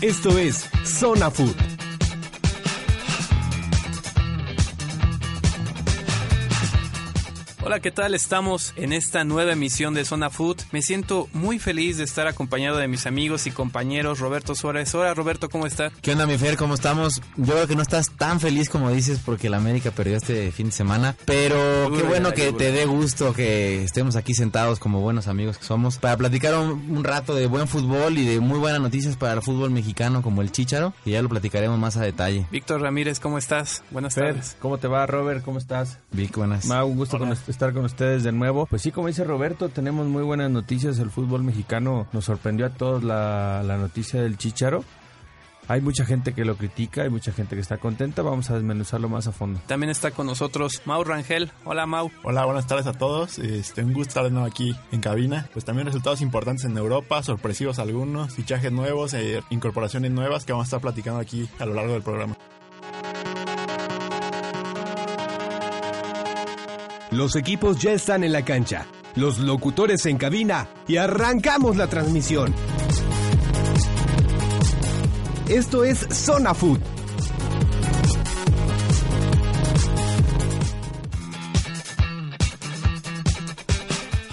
Esto es Zona Food. Hola, ¿qué tal? Estamos en esta nueva emisión de Zona Food. Me siento muy feliz de estar acompañado de mis amigos y compañeros Roberto Suárez. Hola, Roberto, ¿cómo está? ¿Qué onda, mi Fer? ¿Cómo estamos? Yo creo que no estás tan feliz como dices porque la América perdió este fin de semana, pero qué bueno que te dé gusto que estemos aquí sentados como buenos amigos que somos para platicar un, un rato de buen fútbol y de muy buenas noticias para el fútbol mexicano como el Chícharo y ya lo platicaremos más a detalle. Víctor Ramírez, ¿cómo estás? Buenas Fer, tardes. ¿cómo te va, Robert? ¿Cómo estás? Vic, buenas. Ma, un gusto con- estar con ustedes de nuevo. Pues sí, como dice Roberto, tenemos muy buenas noticias. El fútbol mexicano nos sorprendió a todos la, la noticia del Chicharo. Hay mucha gente que lo critica, hay mucha gente que está contenta. Vamos a desmenuzarlo más a fondo. También está con nosotros Mau Rangel. Hola, Mau. Hola, buenas tardes a todos. Este, un gusto estar de nuevo aquí en cabina. Pues también resultados importantes en Europa, sorpresivos algunos, fichajes nuevos, e incorporaciones nuevas que vamos a estar platicando aquí a lo largo del programa. Los equipos ya están en la cancha, los locutores en cabina y arrancamos la transmisión. Esto es Zona Food.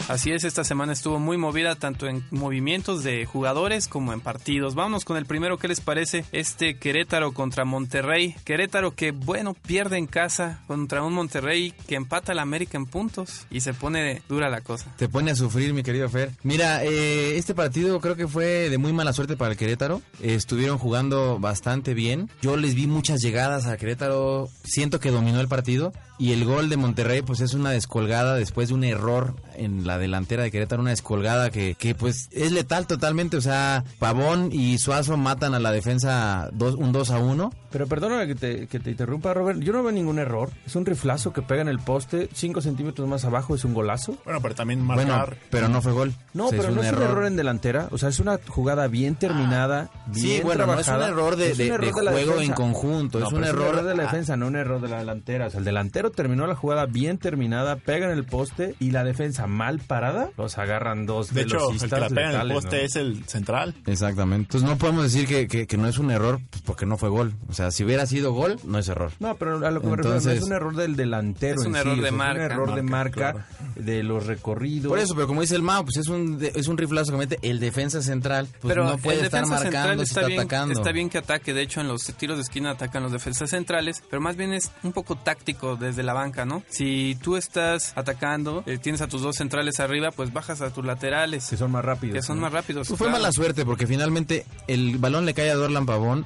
Así es, esta semana estuvo muy movida tanto en movimientos de jugadores como en partidos. Vámonos con el primero, ¿qué les parece? Este Querétaro contra Monterrey. Querétaro que, bueno, pierde en casa contra un Monterrey que empata al América en puntos y se pone dura la cosa. Te pone a sufrir, mi querido Fer. Mira, eh, este partido creo que fue de muy mala suerte para el Querétaro. Eh, estuvieron jugando bastante bien. Yo les vi muchas llegadas a Querétaro. Siento que dominó el partido. Y el gol de Monterrey, pues es una descolgada después de un error en la delantera de Querétaro. Una descolgada que, que pues es letal totalmente. O sea, Pavón y Suazo matan a la defensa dos, un 2 a 1. Pero perdóname que te, que te interrumpa, Robert. Yo no veo ningún error. Es un riflazo que pega en el poste 5 centímetros más abajo. Es un golazo. Bueno, pero también Bueno, marcar. pero no fue gol. No, pero no es un error en delantera. O sea, es una jugada bien terminada, bien Sí, bueno, no es un trabajada. error de, Es un de- error de juego en conjunto. No, es un error, de la ah, defensa, no un error de la delantera. O sea, el delantero terminó la jugada bien terminada, pega en el poste y la defensa mal parada, los agarran dos De hecho, el que la velocistas pega en el poste ¿no? es el central. Exactamente. Entonces no podemos decir que, que- que no es un error pues, porque no fue gol. O sea, si hubiera sido gol, no es error. No, pero a lo que me refiero no Entonces- es un error del delantero. Es un en error sí, de o sea, marca. Es un error de Marca, de los recorridos. Por eso, pero como dice el Mao, pues es un, de- es un riflazo que mete el defensa central. Pues Pero no puede el estar marcando está, está, bien, atacando. está bien que ataque, de hecho en los tiros de esquina atacan los defensas centrales, pero más bien es un poco táctico desde la banca, ¿no? Si tú estás atacando, eh, tienes a tus dos centrales arriba, pues bajas a tus laterales, que son más rápidos. que son ¿no? más rápidos. Pues fue claro. mala suerte porque finalmente el balón le cae a Dorlan Pavón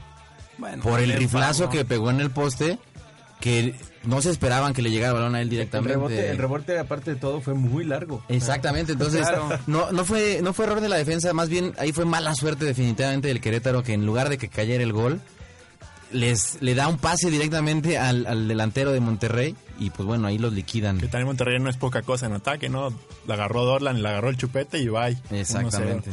Bueno, por el riflazo que pegó en el poste que no se esperaban que le llegara el balón a él El directamente. rebote, el rebote, aparte de todo, fue muy largo. Exactamente, entonces Claro. no, no fue no fue error de la defensa, más bien ahí fue mala suerte definitivamente del Querétaro que en lugar de que cayera el gol les le da un pase directamente al, al delantero de Monterrey y pues bueno, ahí los liquidan. Que también Monterrey no es poca cosa en ataque, ¿no? La agarró Dorlan, le agarró el chupete y bye. Exactamente.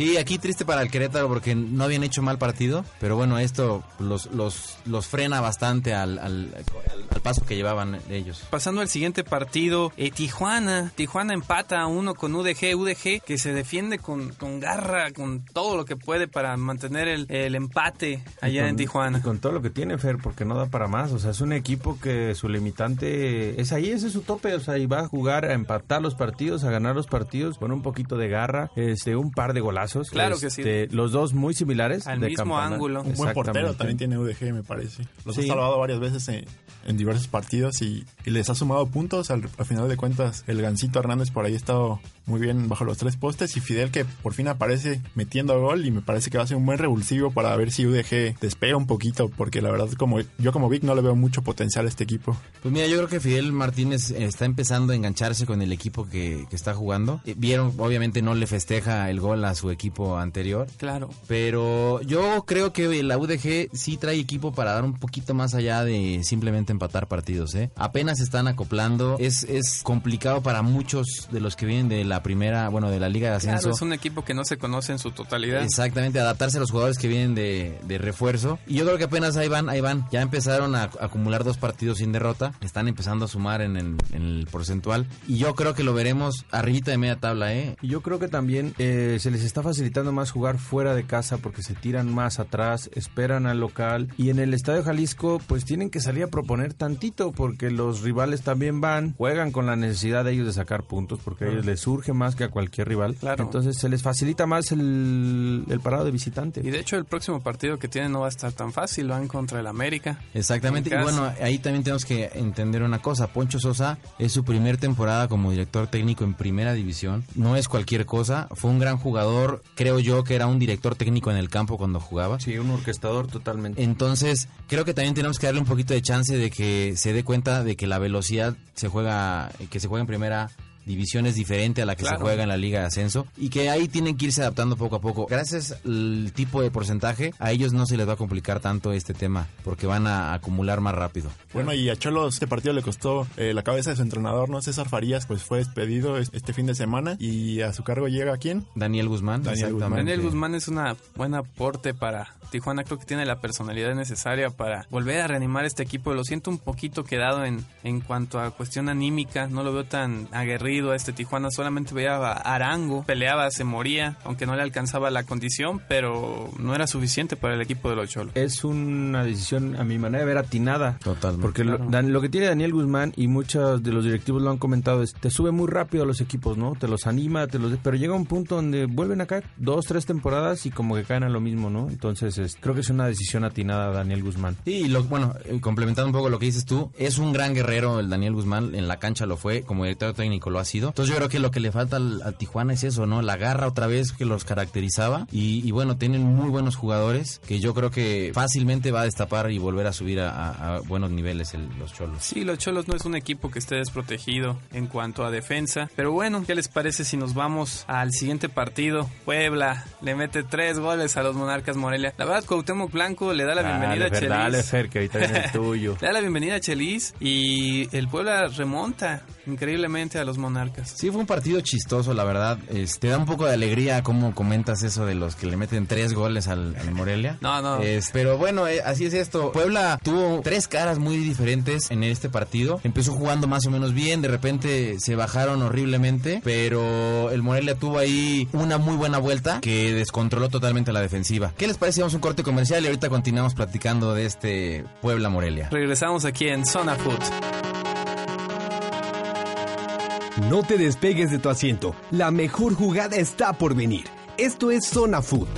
1-0. Sí, aquí triste para el Querétaro porque no habían hecho mal partido, pero bueno, esto los, los, los frena bastante al, al, paso que llevaban ellos. Pasando al siguiente partido, eh, Tijuana. Tijuana empata a uno con UDG. UDG que se defiende con, con garra, con todo lo que puede para mantener el, el empate allá con- en Tijuana. Y con todo lo que tiene Fer, porque no da para más. O sea, es un equipo que su limitante es ahí, ese es su tope. O sea, y va a jugar a empatar los partidos, a ganar los partidos con un poquito de garra, este, un par de golazos golazos. Claro que sí. Este, Los dos muy similares. Al de mismo campana. ángulo. Un buen portero también tiene UDG, me parece. Los Sí. ha salvado varias veces en, en diversos partidos y, y les ha sumado puntos. Al, al final de cuentas, el Gancito Hernández por ahí ha estado muy bien bajo los tres postes y Fidel que por fin aparece metiendo gol y me parece que va a ser un buen revulsivo para ver si UDG despega un poquito porque la verdad como yo como Vic no le veo mucho potencial a este equipo. Pues mira, yo creo que Fidel Martínez eh, está empezando a engancharse con el equipo que, que está jugando. Eh, Vieron, obviamente no le festeja el gol a su equipo anterior. Claro. Pero yo creo que la UDG sí trae equipo para dar un poquito más allá de simplemente empatar partidos, ¿eh? Apenas se están acoplando. Es, es complicado para muchos de los que vienen de la primera, bueno, de la Liga de Ascenso. Claro, es un equipo que no se conoce en su totalidad. Exactamente, adaptarse a los jugadores que vienen de, de refuerzo. Y yo creo que apenas ahí van, ahí van. Ya empezaron a, a acumular dos partidos sin derrota. Están empezando a sumar en el, en el porcentual. Y yo creo que lo veremos arribita de media tabla, ¿eh? Yo creo que también eh, se les está facilitando más jugar fuera de casa porque se tiran más atrás, esperan al local y en el Estadio Jalisco pues tienen que salir a proponer tantito porque los rivales también van, juegan con la necesidad de ellos de sacar puntos porque a ellos les surge más que a cualquier rival. Claro. Entonces se les facilita más el, el parado de visitante. Y de hecho el próximo partido que tienen no va a estar tan fácil, van contra el América. Exactamente. En Y bueno, ahí también tenemos que entender una cosa. Poncho Sosa es su primer temporada como director técnico en primera división. No es cualquier cosa. Fue un gran jugador. Creo yo que era un director técnico en el campo cuando jugaba. Sí, un orquestador totalmente. Entonces, creo que también tenemos que darle un poquito de chance de que se dé cuenta de que la velocidad se juega, que se juega en primera división es diferente a la que Claro. se juega en la Liga de Ascenso y que ahí tienen que irse adaptando poco a poco. Gracias al tipo de porcentaje, a ellos no se les va a complicar tanto este tema porque van a acumular más rápido. Bueno, y a Cholos este partido le costó eh, la cabeza de su entrenador, ¿no? César Farías, pues fue despedido es- este fin de semana y a su cargo llega quién? Daniel Guzmán, Daniel exactamente. Daniel Guzmán es una buen aporte para Tijuana, creo que tiene la personalidad necesaria para volver a reanimar este equipo. Lo siento un poquito quedado en, en cuanto a cuestión anímica, no lo veo tan aguerrido a este Tijuana, solamente veía a Arango, peleaba, se moría, aunque no le alcanzaba la condición, pero no era suficiente para el equipo de los Cholos. es una decisión, a mi manera de ver, atinada. Totalmente. Porque lo, Claro. Dan- lo que tiene Daniel Guzmán y muchos de los directivos lo han comentado es, te sube muy rápido a los equipos, ¿no? Te los anima, te los... Pero llega un punto donde vuelven a caer dos, tres temporadas y como que caen a lo mismo, ¿no? Entonces es- creo que es una decisión atinada Daniel Guzmán. Sí, y lo, bueno, eh, complementando un poco lo que dices tú, es un gran guerrero el Daniel Guzmán, en la cancha lo fue, como director técnico lo ha sido. Entonces yo creo que lo que le falta al, al Tijuana es eso, ¿no? La garra otra vez que los caracterizaba y, y bueno, tienen muy buenos jugadores que yo creo que fácilmente va a destapar y volver a subir a, a- a buenos niveles el- los Cholos. Sí, los Cholos no es un equipo que esté desprotegido en cuanto a defensa. Pero bueno, ¿qué les parece si nos vamos al siguiente partido? Puebla le mete tres goles a los Monarcas Morelia. La verdad, Cuauhtémoc Blanco le da la bienvenida Dale, a Fer, dale, Chelis. Fer, que ahorita viene el tuyo. Le da la bienvenida a Chelis y el Puebla remonta increíblemente a los Monarcas. Sí, fue un partido chistoso, la verdad. Es- te da un poco de alegría cómo comentas eso de los que le meten tres goles al, al Morelia. No, no. Es- pero bueno, eh, así es esto. Puebla tuvo tres caras muy diferentes en este partido. Empezó jugando más o menos bien, de repente se bajaron horriblemente, pero el Morelia tuvo ahí una muy buena vuelta que descontroló totalmente la defensiva. ¿Qué les parece? Vamos a un corte comercial y ahorita continuamos platicando de este Puebla-Morelia. Regresamos aquí en Zona Foot. No te despegues de tu asiento. La mejor jugada está por venir. Esto es Zona Food.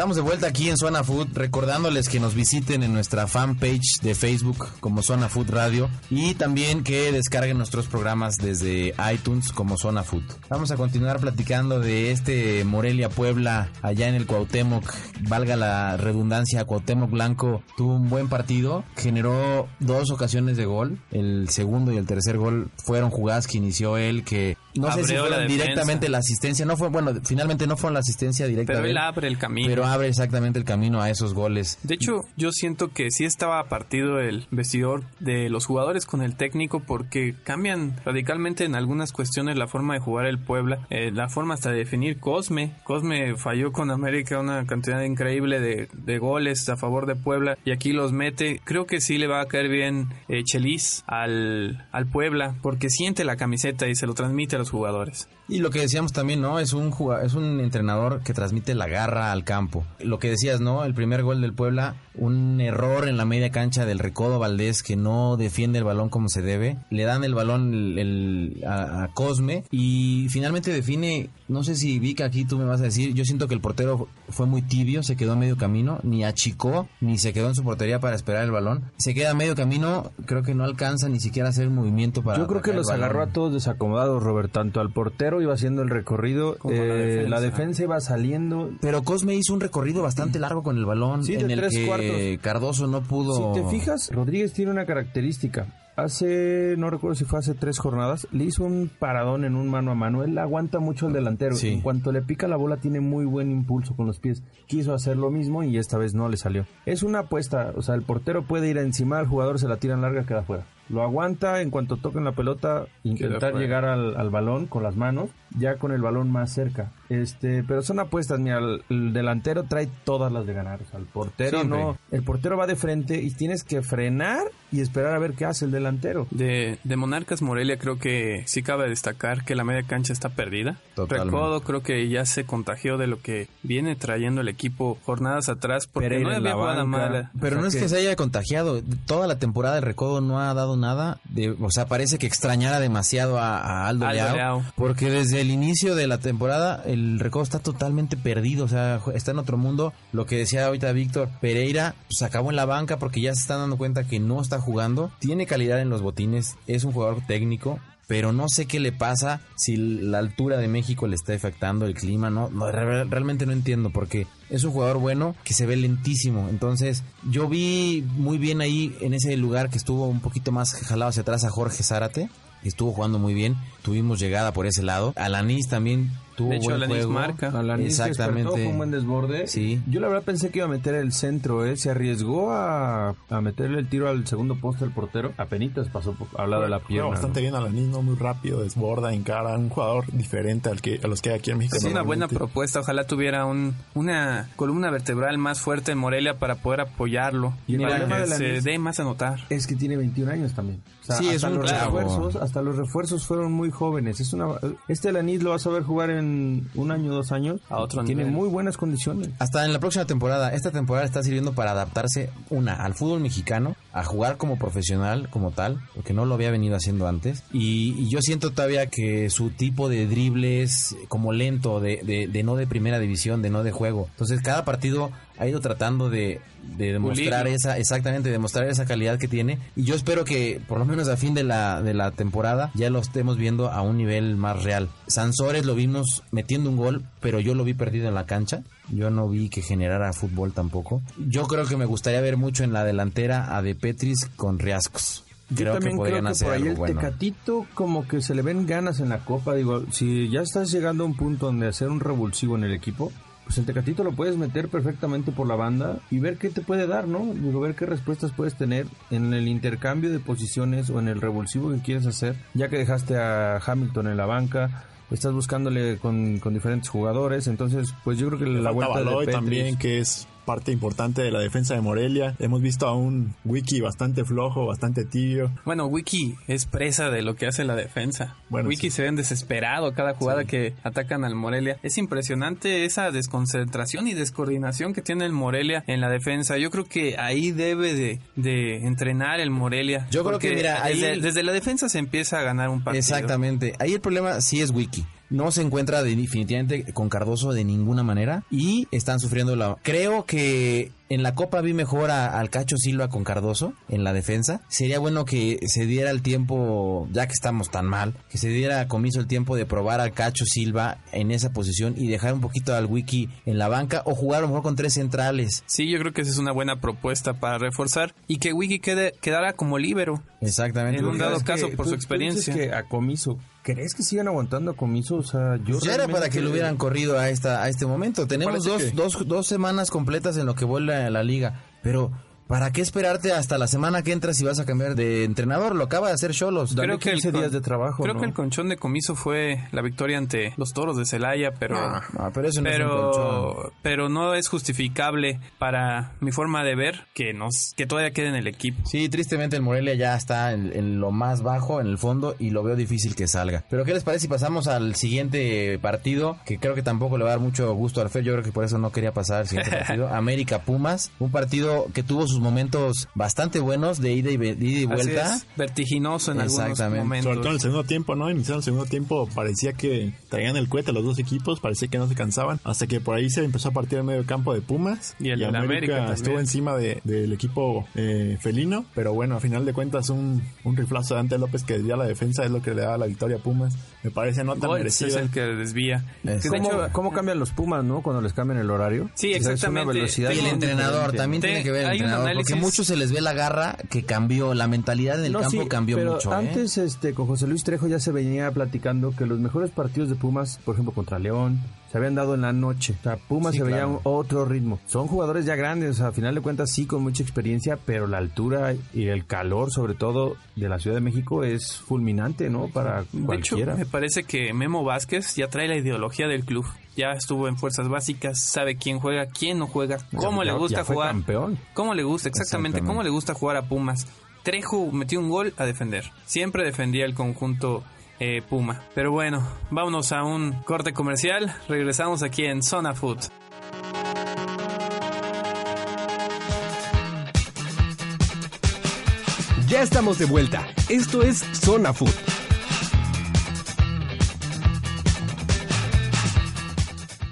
Estamos de vuelta aquí en Zona Food, recordándoles que nos visiten en nuestra fanpage de Facebook como Zona Food Radio y también que descarguen nuestros programas desde iTunes como Zona Food. Vamos a continuar platicando de este Morelia Puebla allá en el Cuauhtémoc, valga la redundancia, Cuauhtémoc Blanco tuvo un buen partido, generó dos ocasiones de gol, el segundo y el tercer gol fueron jugadas que inició él que no sé si la fueron directamente la asistencia, no fue, bueno, finalmente no fueron la asistencia directa Pero él él, abre el camino. pero abre exactamente el camino a esos goles. De hecho, yo siento que sí estaba partido el vestidor de los jugadores con el técnico porque cambian radicalmente en algunas cuestiones la forma de jugar el Puebla, eh, la forma hasta de definir Cosme. Cosme falló con América una cantidad increíble de, de goles a favor de Puebla y aquí los mete. Creo que sí le va a caer bien eh, Chelis al, al Puebla porque siente la camiseta y se lo transmite los jugadores. Y lo que decíamos también, ¿no? Es un juga- es un entrenador que transmite la garra al campo. Lo que decías, ¿no? El primer gol del Puebla, un error en la media cancha del Recodo Valdés que no defiende el balón como se debe. Le dan el balón el- el- a, a Cosme y finalmente define, no sé si Vika aquí tú me vas a decir, yo siento que el portero fue muy tibio, se quedó a medio camino, ni achicó, ni se quedó en su portería para esperar el balón. Se queda a medio camino, creo que no alcanza ni siquiera hacer un movimiento para... Yo creo que los agarró a todos desacomodados, Robert. Tanto al portero iba haciendo el recorrido, Como la eh, defensa. la defensa iba saliendo. Pero Cosme hizo un recorrido bastante largo con el balón Sí, de en el tres que cuartos. Cardoso no pudo. Si te fijas, Rodríguez tiene una característica. Hace, no recuerdo si fue hace tres jornadas, le hizo un paradón en un mano a mano. Él aguanta mucho al delantero. Sí. En cuanto le pica la bola, tiene muy buen impulso con los pies. Quiso hacer lo mismo y esta vez no le salió. Es una apuesta. O sea, el portero puede ir encima, el jugador se la tiran larga, queda fuera. Lo aguanta en cuanto toquen la pelota, intentar llegar al, al balón con las manos, ya con el balón más cerca. Este, pero son apuestas, mira, el, el delantero trae todas las de ganar. O sea, el portero Siempre. no, el portero va de frente y tienes que frenar y esperar a ver qué hace el delantero. De, de Monarcas Morelia creo que sí cabe destacar que la media cancha está perdida. Totalmente. Recodo creo que ya se contagió de lo que viene trayendo el equipo jornadas atrás porque Pereira no había jugada mala. Pero O sea no es que... que- se haya contagiado. Toda la temporada el Recodo no ha dado nada. De, o sea, parece que extrañara demasiado a, a Aldo, Aldo Leao, Leao. Porque desde el inicio de la temporada el Recodo está totalmente perdido. O sea, está en otro mundo. Lo que decía ahorita Víctor, Pereira se acabó en la banca porque ya se están dando cuenta que no está jugando. Tiene calidad en los botines. Es un jugador técnico. pero no sé qué le pasa, si la altura de México le está afectando, el clima, no, no, re- realmente no entiendo, porque es un jugador bueno que se ve lentísimo, entonces yo vi muy bien ahí en ese lugar que estuvo un poquito más jalado hacia atrás a Jorge Zárate, estuvo jugando muy bien, tuvimos llegada por ese lado, Alanis también tuvo De hecho, buen Alanis juego, marca. Alanis que despertó, exactamente, fue un buen desborde. Sí. Yo la verdad pensé que iba a meter el centro, ¿eh? Se arriesgó a, a meterle el tiro al segundo poste al portero. Apenitas pasó por, al lado de la pierna. bastante ¿no? bien Alanis, ¿no? Muy rápido, desborda, encara. Un jugador diferente al que, a los que hay aquí en México. Es una buena propuesta. Ojalá tuviera un, una columna vertebral más fuerte en Morelia para poder apoyarlo Y el para que de la se dé más a notar. Es que tiene 21 años también. O sea, Sí, es hasta un los refuerzos, hasta los refuerzos fueron muy jóvenes. Es una este Alanis lo vas a ver jugar en un año, dos años. A otro Tiene nivel. muy buenas condiciones. Hasta en la próxima temporada, esta temporada está sirviendo para adaptarse, una, al fútbol mexicano, a jugar como profesional, como tal, porque no lo había venido haciendo antes. Y, y yo siento todavía que su tipo de drible es como lento, de, de, de no de primera división, de no de juego. Entonces, cada partido ha ido tratando de, de demostrar esa, exactamente, demostrar esa calidad que tiene. Y yo espero que, por lo menos a fin de la, de la temporada, ya lo estemos viendo a un nivel más real. Sansores lo vimos metiendo un gol, pero yo lo vi perdido en la cancha. Yo no vi que generara fútbol tampoco. Yo creo que me gustaría ver mucho en la delantera a De Petris con Riascos. Yo Creo que también creo que hacer por ahí algo el bueno. Tecatito como que se le ven ganas en la copa. Digo, si ya estás llegando a un punto donde hacer un revulsivo en el equipo, pues el Tecatito lo puedes meter perfectamente por la banda y ver qué te puede dar, ¿no? Digo, ver qué respuestas puedes tener en el intercambio de posiciones o en el revulsivo que quieres hacer. Ya que dejaste a Hamilton en la banca, estás buscándole con, con diferentes jugadores. Entonces, pues yo creo que Le la vuelta de Petris- también, que es parte importante de la defensa de Morelia. Hemos visto a un Wiki bastante flojo, bastante tibio. Bueno, Wiki es presa de lo que hace la defensa. Bueno, Wiki sí. se ven desesperado cada jugada Sí. que atacan al Morelia. Es impresionante esa desconcentración y descoordinación que tiene el Morelia en la defensa. Yo creo que ahí debe de, de entrenar el Morelia. Yo creo que, mira, ahí- desde, desde la defensa se empieza a ganar un partido. Exactamente. Ahí el problema sí es Wiki. No se encuentra de- definitivamente con Cardoso de ninguna manera y están sufriendo la... Creo que en la Copa vi mejor a- al Cacho Silva con Cardoso en la defensa. Sería bueno que se diera el tiempo, ya que estamos tan mal, que se diera a comiso el tiempo de probar al Cacho Silva en esa posición y dejar un poquito al Wiki en la banca o jugar a lo mejor con tres centrales. Sí, yo creo que esa es una buena propuesta para reforzar y que Wiki quede, quedara como líbero. Exactamente. En un dado que caso, por tú- su tú experiencia. dices que a Comiso, ¿crees que sigan aguantando a Comiso? O sea, yo Pues ya era para que lo hubieran corrido a esta a este momento. Tenemos dos, que- dos, dos semanas completas en lo que vuelve a la liga. Pero ¿para qué esperarte hasta la semana que entras y vas a cambiar de entrenador? Lo acaba de hacer Cholos. Creo que el 15 con- días de trabajo, Creo ¿no? que el conchón de comiso fue la victoria ante los toros de Celaya, pero. Ah, pero eso no es un pero, pero no es justificable para mi forma de ver que nos que todavía quede en el equipo. Sí, tristemente el Morelia ya está en, en lo más bajo, en el fondo, y lo veo difícil que salga. Pero ¿qué les parece si pasamos al siguiente partido? Que creo que tampoco le va a dar mucho gusto al Fer, yo creo que por eso no quería pasar al siguiente partido. América Pumas, un partido que tuvo sus momentos bastante buenos de ida y, de ida y Así vuelta. es, vertiginoso en algunos momentos. Sobre todo en el segundo tiempo, ¿no? Iniciaron el segundo tiempo, parecía que traían el cohete los dos equipos, parecía que no se cansaban, hasta que por ahí se empezó a partir el medio campo de Pumas. Y el América estuvo encima de- del equipo eh, felino, pero bueno, a final de cuentas un, un riflazo de Ante López que desvía la defensa es lo que le da la victoria a Pumas. Me parece no tan Goltz es merecida. el que desvía. Es- ¿Cómo, hecho, cómo cambian los Pumas, no? Cuando les cambian el horario. Sí, una exactamente. velocidad Y el entrenador, también Te- tiene que ver el entrenador, porque análisis- mucho se les ve la garra que cambió, la mentalidad en el No, campo sí, cambió pero mucho. ¿eh? Antes, este, con José Luis Trejo ya se venía platicando que los mejores partidos de Pumas, por ejemplo, contra León, se habían dado en la noche. O sea, Pumas Sí, se veía claro. otro ritmo. Son jugadores ya grandes, o sea, a final de cuentas sí con mucha experiencia, pero la altura y el calor, sobre todo de la Ciudad de México, es fulminante, ¿no? Para De hecho, cualquiera. me parece que Memo Vázquez ya trae la ideología del club. Ya estuvo en fuerzas básicas, sabe quién juega, quién no juega, cómo Ya- le gusta ya fue jugar. campeón. ¿Cómo le gusta? Exactamente, Exactamente. ¿cómo le gusta jugar a Pumas? Trejo metió un gol a defender. Siempre defendía el conjunto eh, Puma. Pero bueno, vámonos a un corte comercial. Regresamos aquí en Zona Food. Ya estamos de vuelta. Esto es Zona Food.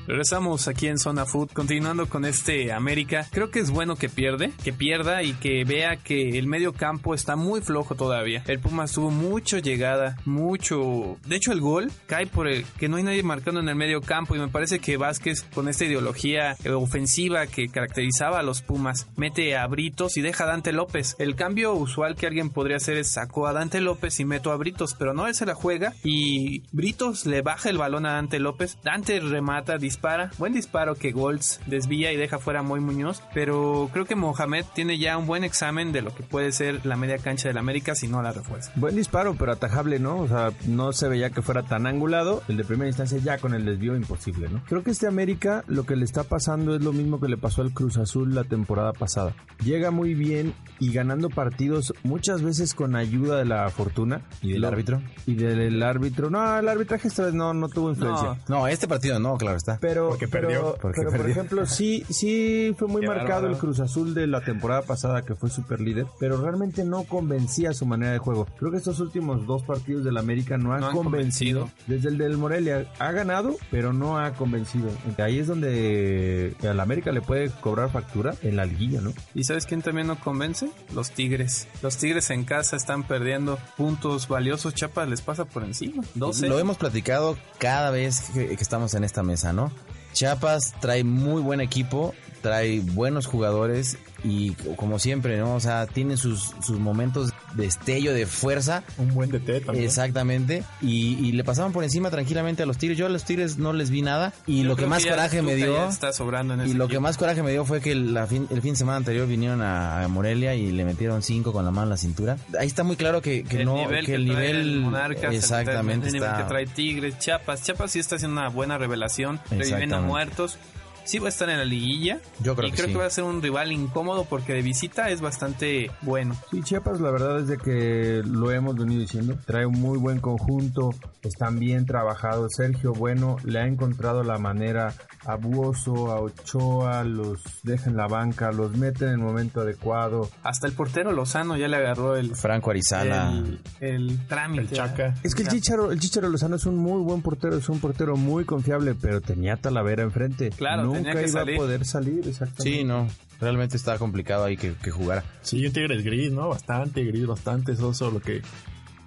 Regresamos aquí en Zona Food, continuando con este América. Creo que es bueno que pierde, que pierda y que vea que el medio campo está muy flojo todavía. El Pumas tuvo mucho llegada, mucho. De hecho, el gol cae por el que no hay nadie marcando en el medio campo y me parece que Vázquez, con esta ideología eh, ofensiva que caracterizaba a los Pumas, mete a Britos y deja a Dante López. El cambio usual que alguien podría hacer es sacó a Dante López y meto a Britos, pero no, él se la juega y Britos le baja el balón a Dante López. Dante remata, dispara. Buen disparo que Golds desvía y deja fuera a Moy Muñoz. Pero creo que Mohamed tiene ya un buen examen de lo que puede ser la media cancha del América si no la refuerza. Buen disparo, pero atajable, ¿no? O sea, no se veía que fuera tan angulado. El de primera instancia ya con el desvío imposible, ¿no? Creo que este América lo que le está pasando es lo mismo que le pasó al Cruz Azul la temporada pasada. Llega muy bien y ganando partidos muchas veces con ayuda de la fortuna. ¿Y del Lo- árbitro? Y del árbitro. No, el arbitraje esta vez no, no tuvo influencia. No, No, este partido no, claro está. Pero, Porque pero, perdió. Porque pero por perdió. ejemplo, sí, sí fue muy marcado el Cruz Azul de la temporada pasada que fue super líder, pero realmente no convencía su manera de juego. Creo que estos últimos dos partidos del América no han, No han convencido. convencido. Desde el del Morelia ha ganado, pero no ha convencido. Ahí es donde al América le puede cobrar factura en la liguilla, ¿no? ¿Y sabes quién también no convence? Los Tigres. Los Tigres en casa están perdiendo puntos valiosos. Chapa les pasa por encima. 12. Lo hemos platicado cada vez que, que estamos en esta mesa, ¿no? Chiapas trae muy buen equipo, trae buenos jugadores y como siempre, ¿no? O sea, tiene sus, sus momentos destello de fuerza. Un buen DT también. Exactamente. Y, y le pasaban por encima tranquilamente a los Tigres. Yo a los Tigres no les vi nada. Y Yo lo que más coraje me dio... Está sobrando en Y lo que más coraje me dio fue que la fin- el fin de semana anterior vinieron a, a Morelia y le metieron cinco con la mano en la cintura. Ahí está muy claro que, que el no, nivel que que, el trae nivel Monarcas, exactamente el, nivel está que trae Tigres, Chiapas. Chiapas sí está haciendo una buena revelación, reviviendo muertos. Sí va a estar en la liguilla. Yo creo y que creo sí. que va a ser un rival incómodo porque de visita es bastante bueno. Sí, Chiapas, la verdad es de que lo hemos venido diciendo. Trae un muy buen conjunto, están bien trabajados. Sergio Bueno le ha encontrado la manera a Buoso, a Ochoa, los deja en la banca, los mete en el momento adecuado. Hasta el portero Lozano ya le agarró el, Franco Arizala. el, el trámite. El Chaca. Es que el Chicharo, el Chicharo Lozano es un muy buen portero, es un portero muy confiable, pero tenía Talavera enfrente. Claro, Nunca tenía que iba salir. a poder salir, exactamente. Sí, no. Realmente está complicado ahí que, que jugara. Sí, un Tigres gris, ¿no? Bastante gris, bastante soso, lo que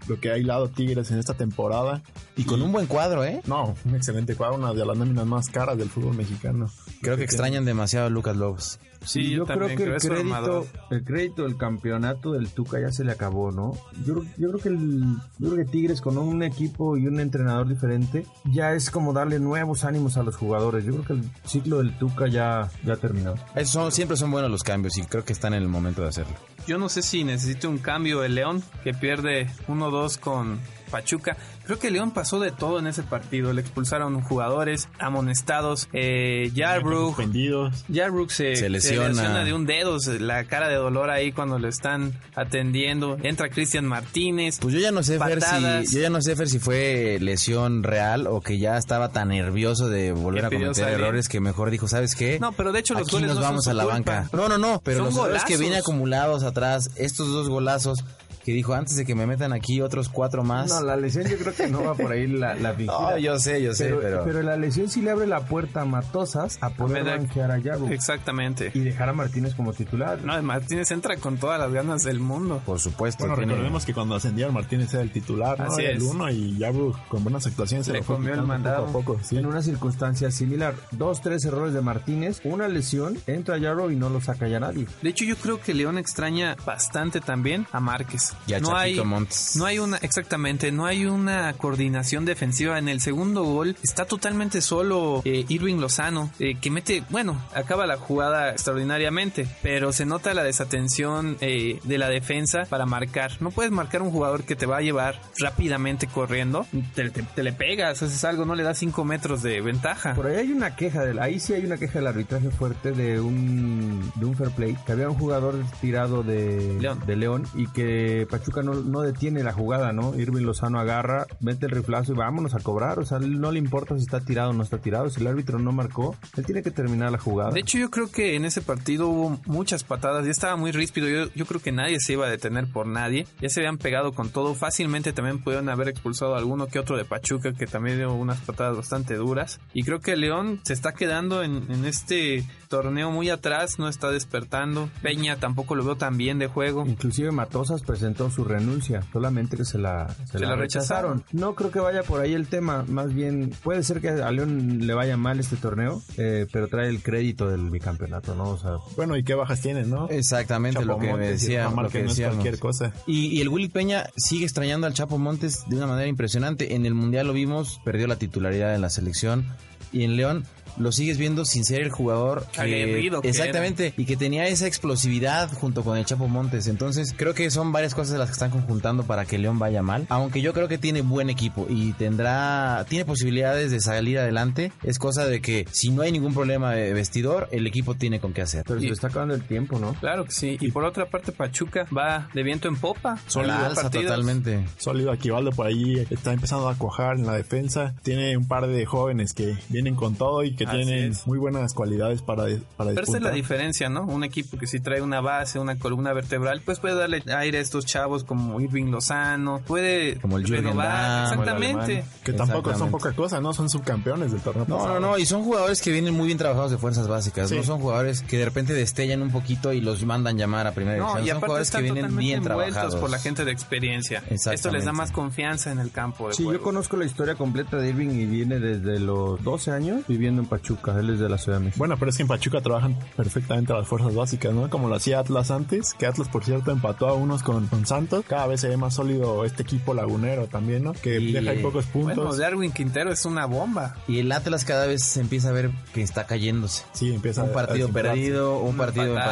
lo que ha hilado Tigres en esta temporada. Y con un buen cuadro, ¿eh? No, un excelente cuadro, una de las nóminas más caras del fútbol mexicano. Creo que extrañan demasiado a Lucas Lobos. Sí, yo, creo que el eso, crédito, el crédito del campeonato del Tuca ya se le acabó, ¿no? Yo, creo- yo creo que el, yo creo que Tigres con un equipo y un entrenador diferente ya es como darle nuevos ánimos a los jugadores. Yo creo que el ciclo del Tuca ya ya terminó. Esos son, siempre son buenos los cambios y creo que están en el momento de hacerlo. Yo no sé si necesite un cambio el León, que pierde 1-2 con Pachuca. Creo que León pasó de todo en ese partido. Le expulsaron jugadores, amonestados, eh, Yarbrough. Suspendidos. Yarbrough se, Se lesiona. de un dedo, se- la cara de dolor ahí cuando lo están atendiendo. Entra Cristian Martínez. Pues yo ya no sé, Fer, si, yo ya no sé, Fer, si fue lesión real o que ya estaba tan nervioso de volver a cometer salir. errores que mejor dijo, ¿sabes qué? No, pero de hecho los Aquí goles nos no vamos a la culpa. banca. No, no, no, pero Son los errores que vienen acumulados atrás, estos dos golazos que dijo antes de que me metan aquí otros cuatro más. No, la lesión yo creo que no va por ahí la, la. No, yo sé, yo sé, pero, pero... la lesión sí le abre la puerta a Matosas a poder banquear a Yago Exactamente. y dejar a Martínez como titular. No, Martínez entra con todas las ganas del mundo. Por supuesto. Bueno, tiene- recordemos que cuando ascendieron Martínez era el titular, ¿no? Así Era es. el uno y Yabru con buenas actuaciones se Le comió el mandado. poco a poco. sí. En una circunstancia similar, dos, tres errores de Martínez, una lesión, entra Yarrow y no lo saca ya nadie. De hecho, yo creo que León extraña bastante también a Márquez. Y a no Chapito hay, Montes. no hay una, exactamente, no hay una coordinación defensiva. En el segundo gol está totalmente solo eh, Irving Lozano, eh, que mete, bueno, acaba la jugada extraordinariamente, pero se nota la desatención eh, de la defensa para marcar. No puedes marcar un jugador que te va a llevar rápidamente corriendo, te, te- te le pegas, haces algo, no le das 5 metros de ventaja. Por ahí hay una queja del, ahí sí hay una queja del arbitraje fuerte de un de un fair play, que había un jugador tirado de León. de León y que Pachuca no, no detiene la jugada, ¿no? Irving Lozano agarra, mete el riflazo y vámonos a cobrar, o sea, no le importa si está tirado o no está tirado, si el árbitro no marcó, él tiene que terminar la jugada. De hecho, yo creo que en ese partido hubo muchas patadas. Ya estaba muy ríspido. Yo, yo creo que nadie se iba a detener por nadie. Ya se habían pegado con todo. Fácilmente también pudieron haber expulsado a alguno que otro de Pachuca, que también dio unas patadas bastante duras. Y creo que León se está quedando en, en este torneo muy atrás. No está despertando. Peña tampoco lo veo tan bien de juego. Inclusive Matosas presentó su renuncia, solamente que se la, se Se la rechazaron. No creo que vaya por ahí el tema, más bien puede ser que a León le vaya mal este torneo, eh, pero trae el crédito del bicampeonato, ¿no? O sea, Bueno, ¿y qué bajas tienen, no? Exactamente lo que y decía, lo que que no es decíamos. cualquier cosa. Y, y el Willy Peña sigue extrañando al Chapo Montes de una manera impresionante. En el Mundial lo vimos, perdió la titularidad en la selección. Y en León lo sigues viendo sin ser el jugador que- Aguerrido que exactamente y que tenía esa explosividad junto con el Chapo Montes. Entonces creo que son varias cosas las que están conjuntando para que León vaya mal. Aunque yo creo que tiene buen equipo y tendrá tiene posibilidades de salir adelante. Es cosa de que si no hay ningún problema de vestidor, el equipo tiene con qué hacer. pero se Y- está acabando el tiempo, ¿no? Claro que sí. Y por otra parte, Pachuca va de viento en popa. La alza partidos. totalmente. Sólido Aquivaldo por ahí está empezando a cuajar en la defensa. Tiene un par de jóvenes que vienen con todo y que Así tienen es. muy buenas cualidades para, para Pero esa es la diferencia, ¿no? Un equipo que si trae una base, una columna vertebral, pues puede darle aire a estos chavos como Irving Lozano, puede Como el Jürgen renovar. Damm, Exactamente. Que tampoco son poca cosa, ¿no? Son subcampeones del torneo No, pasado. no, no, y son jugadores que vienen muy bien trabajados de fuerzas básicas, Sí. no son jugadores que de repente destellan un poquito y los mandan llamar a primera No, división, y son jugadores que vienen bien trabajados. por la gente de experiencia. Esto les da más confianza en el campo de Sí, juego. yo conozco la historia completa de Irving y viene desde los 12 años viviendo en Pachuca, él es de la Ciudad de México. Bueno, pero es que en Pachuca trabajan perfectamente las fuerzas básicas, ¿no? Como lo hacía Atlas antes, que Atlas, por cierto, empató a unos con, con Santos. Cada vez se ve más sólido este equipo lagunero también, ¿no? Que Y, deja ahí pocos puntos. Bueno, Darwin Quintero es una bomba. Y el Atlas cada vez se empieza a ver que está cayéndose. sí, empieza Un a partido perdido, un partido empatado.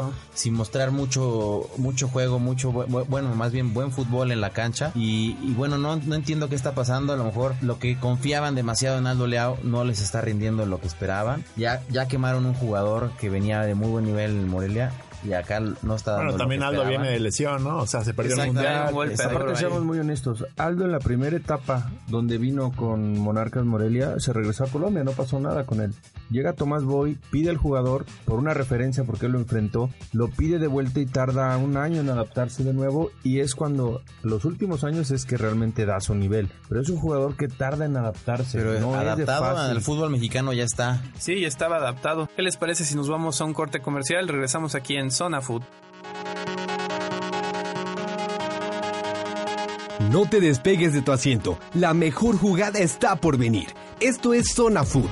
empatado, sin mostrar mucho mucho juego, mucho bu- bu- bueno, más bien buen fútbol en la cancha. Y, y bueno, no, no entiendo qué está pasando. A lo mejor lo que confiaban demasiado en Aldo Leao no les está rindiendo lo que esperaban. Ya, ya quemaron un jugador que venía de muy buen nivel en Morelia y acá no está dando Bueno, lo también que Aldo viene de lesión, ¿no? O sea, se perdió el mundial. Aparte, seamos muy honestos. Aldo en la primera etapa donde vino con Monarcas Morelia se regresó a Colombia, no pasó nada con él. Llega Tomás Boy, pide al jugador por una referencia porque él lo enfrentó, lo pide de vuelta y tarda un año en adaptarse de nuevo y es cuando los últimos años es que realmente da su nivel. Pero es un jugador que tarda en adaptarse. Pero no es de adaptado al fútbol mexicano ya está. Sí, ya estaba adaptado. ¿Qué les parece si nos vamos a un corte comercial? Regresamos aquí en Zona Food. No te despegues de tu asiento. La mejor jugada está por venir. Esto es Zona Food.